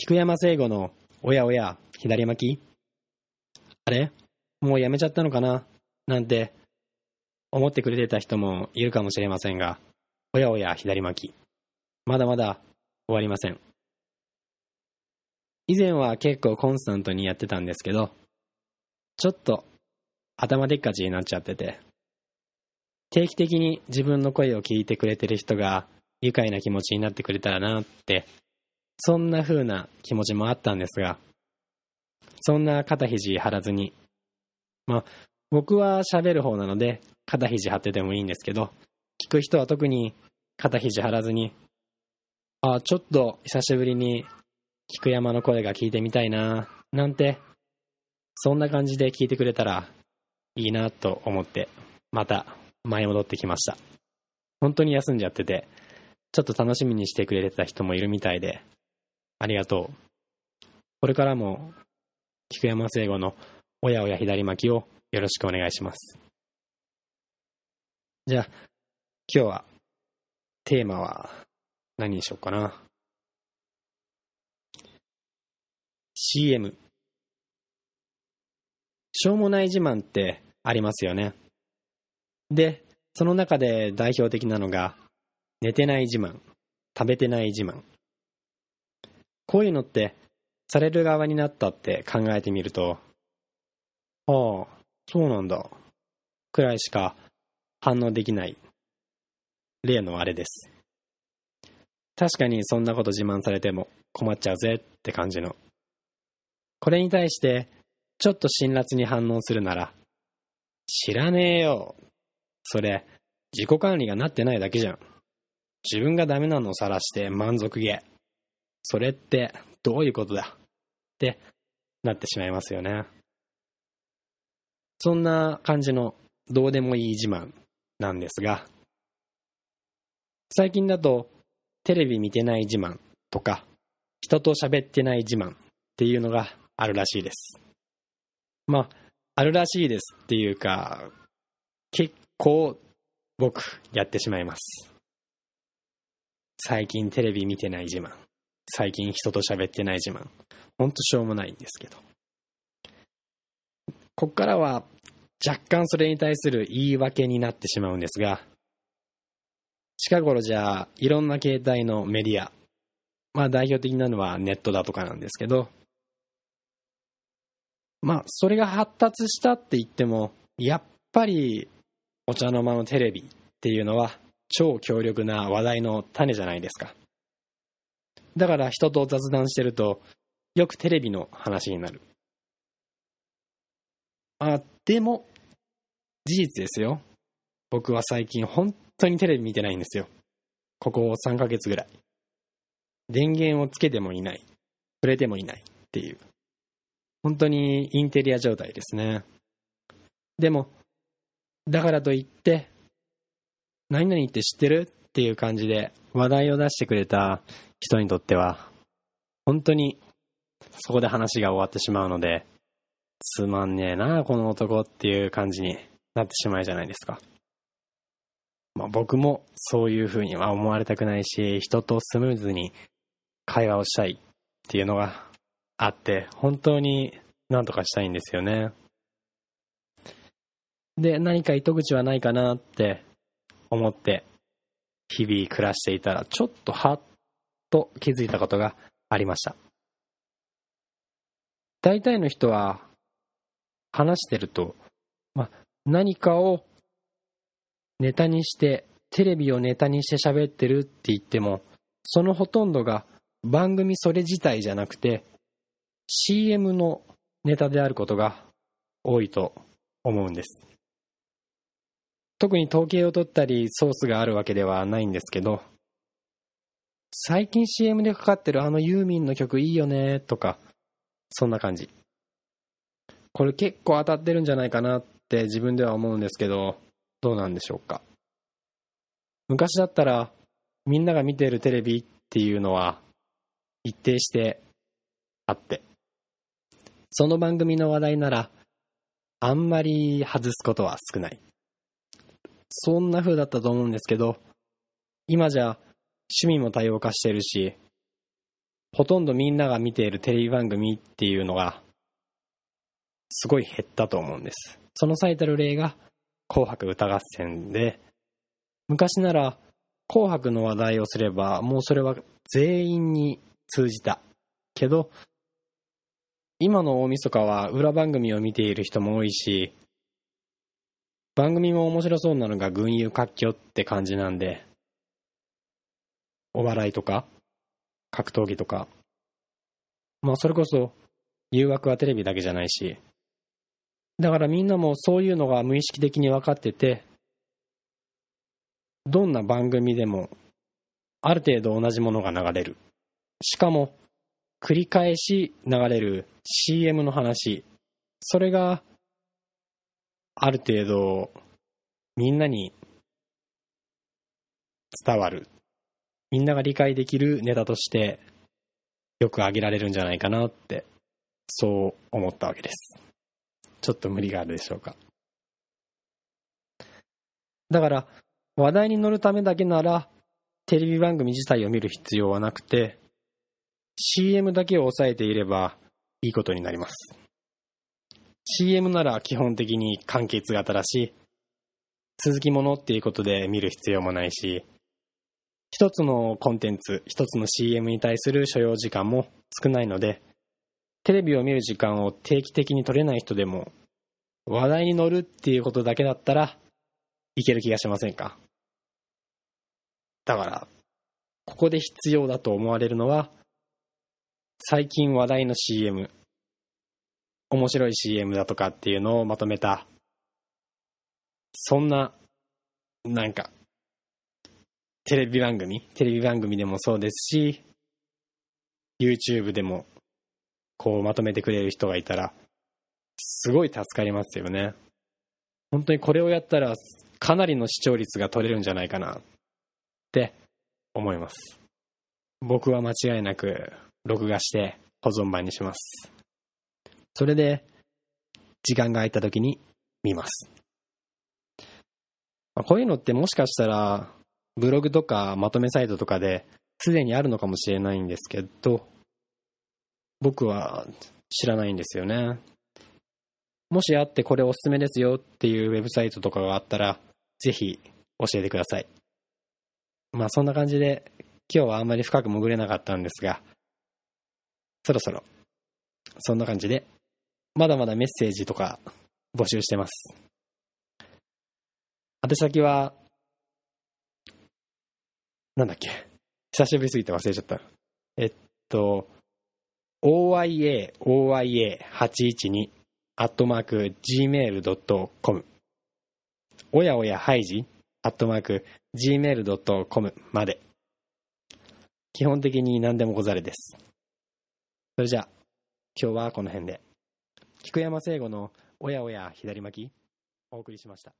菊山聖吾のおやおや左巻き？あれ？もうやめちゃったのかな？なんて思ってくれてた人もいるかもしれませんが、おやおや左巻き。まだまだ終わりません。以前は結構コンスタントにやってたんですけど、ちょっと頭でっかちになっちゃってて、定期的に自分の声を聞いてくれてる人が愉快な気持ちになってくれたらなって、そんな風な気持ちもあったんですが、そんな肩肘張らずに、まあ、僕は喋る方なので、肩肘張っててもいいんですけど、聞く人は特に肩肘張らずに、あ、ちょっと久しぶりに菊山の声が聞いてみたいな、なんて、そんな感じで聞いてくれたらいいなと思って、また前戻ってきました。本当に休んじゃってて、ちょっと楽しみにしてくれてた人もいるみたいで、ありがとう。これからも、菊山聖吾のおやおや左巻きをよろしくお願いします。じゃあ、今日は、テーマは何にしようかな。CM。しょうもない自慢ってありますよね。で、その中で代表的なのが、寝てない自慢、食べてない自慢。こういうのって、される側になったって考えてみると、ああ、そうなんだ。くらいしか反応できない例のあれです。確かにそんなこと自慢されても困っちゃうぜって感じの。これに対してちょっと辛辣に反応するなら、知らねえよ。それ自己管理がなってないだけじゃん。自分がダメなのを晒して満足げ。それってどういうことだ？ってなってしまいますよね。そんな感じのどうでもいい自慢なんですが、最近だとテレビ見てない自慢とか、人と喋ってない自慢っていうのがあるらしいです。まあ、あるらしいですっていうか、結構僕やってしまいます。最近テレビ見てない自慢。最近人と喋ってない自慢。ほんとしょうもないんですけど。こっからは若干それに対する言い訳になってしまうんですが、近頃じゃあいろんな携帯のメディア、まあ代表的なのはネットだとかなんですけど、まあそれが発達したって言っても、やっぱりお茶の間のテレビっていうのは超強力な話題の種じゃないですか。だから人と雑談してると、よくテレビの話になる。あ、でも、事実ですよ。僕は最近本当にテレビ見てないんですよ。ここ3ヶ月ぐらい。電源をつけてもいない。触れてもいないっていう。本当にインテリア状態ですね。でも、だからといって、何々って知ってる？っていう感じで話題を出してくれた人にとっては、本当にそこで話が終わってしまうので、つまんねえな、この男っていう感じになってしまうじゃないですか。まあ僕もそういう風には思われたくないし、人とスムーズに会話をしたいっていうのがあって、本当に何とかしたいんですよね。で、何か糸口はないかなって思って、日々暮らしていたら、ちょっとはっと気づいたことがありました。大体の人は話してると、まあ、何かをネタにして、テレビをネタにして喋ってるって言っても、そのほとんどが番組それ自体じゃなくて、CM のネタであることが多いと思うんです。特に統計を取ったりソースがあるわけではないんですけど、最近 CM でかかってるあのユーミンの曲いいよねとか、そんな感じ。これ結構当たってるんじゃないかなって自分では思うんですけど、どうなんでしょうか。昔だったら、みんなが見てるテレビっていうのは、一定してあって、その番組の話題なら、あんまり外すことは少ない。そんな風だったと思うんですけど、今じゃ趣味も多様化してるし、ほとんどみんなが見ているテレビ番組っていうのが、すごい減ったと思うんです。その最たる例が、紅白歌合戦で、昔なら、紅白の話題をすれば、もうそれは全員に通じた。けど、今の大晦日は裏番組を見ている人も多いし、番組も面白そうなのが群雄割拠って感じなんで、お笑いとか、格闘技とか、まあそれこそ誘惑はテレビだけじゃないし、だからみんなもそういうのが無意識的に分かってて、どんな番組でもある程度同じものが流れる。しかも繰り返し流れる CM の話。それがある程度みんなに伝わる。みんなが理解できるネタとしてよく挙げられるんじゃないかなってそう思ったわけです。ちょっと無理があるでしょうか。だから話題に乗るためだけならテレビ番組自体を見る必要はなくて CM だけを押さえていればいいことになります。CM なら基本的に完結型だし、続きものっていうことで見る必要もないし、一つのコンテンツ、一つの CM に対する所要時間も少ないので、テレビを見る時間を定期的に取れない人でも、話題に乗るっていうことだけだったらいける気がしませんか？だから、ここで必要だと思われるのは、最近話題の CM、面白い CM だとかっていうのをまとめた、そんな、なんか、テレビ番組テレビ番組でもそうですし、YouTube でも、こうまとめてくれる人がいたら、すごい助かりますよね。本当にこれをやったら、かなりの視聴率が取れるんじゃないかなって思います。僕は間違いなく録画して保存版にします。それで、時間が空いた時に見ます。まあこういうのってもしかしたら、ブログとかまとめサイトとかですでにあるのかもしれないんですけど、僕は知らないんですよね。もしあってこれおすすめですよっていうウェブサイトとかがあったら、ぜひ教えてください。まあそんな感じで、今日はあんまり深く潜れなかったんですが、そろそろ、そんな感じで、まだまだメッセージとか募集してます。宛先は、なんだっけ？久しぶりすぎて忘れちゃった。えっと、oya, oya812 アットマーク gmail.com おやおやハイジアットマーク gmail.com まで。基本的に何でもござれです。それじゃあ、今日はこの辺で。菊山聖吾のおやおや左巻きお送りしました。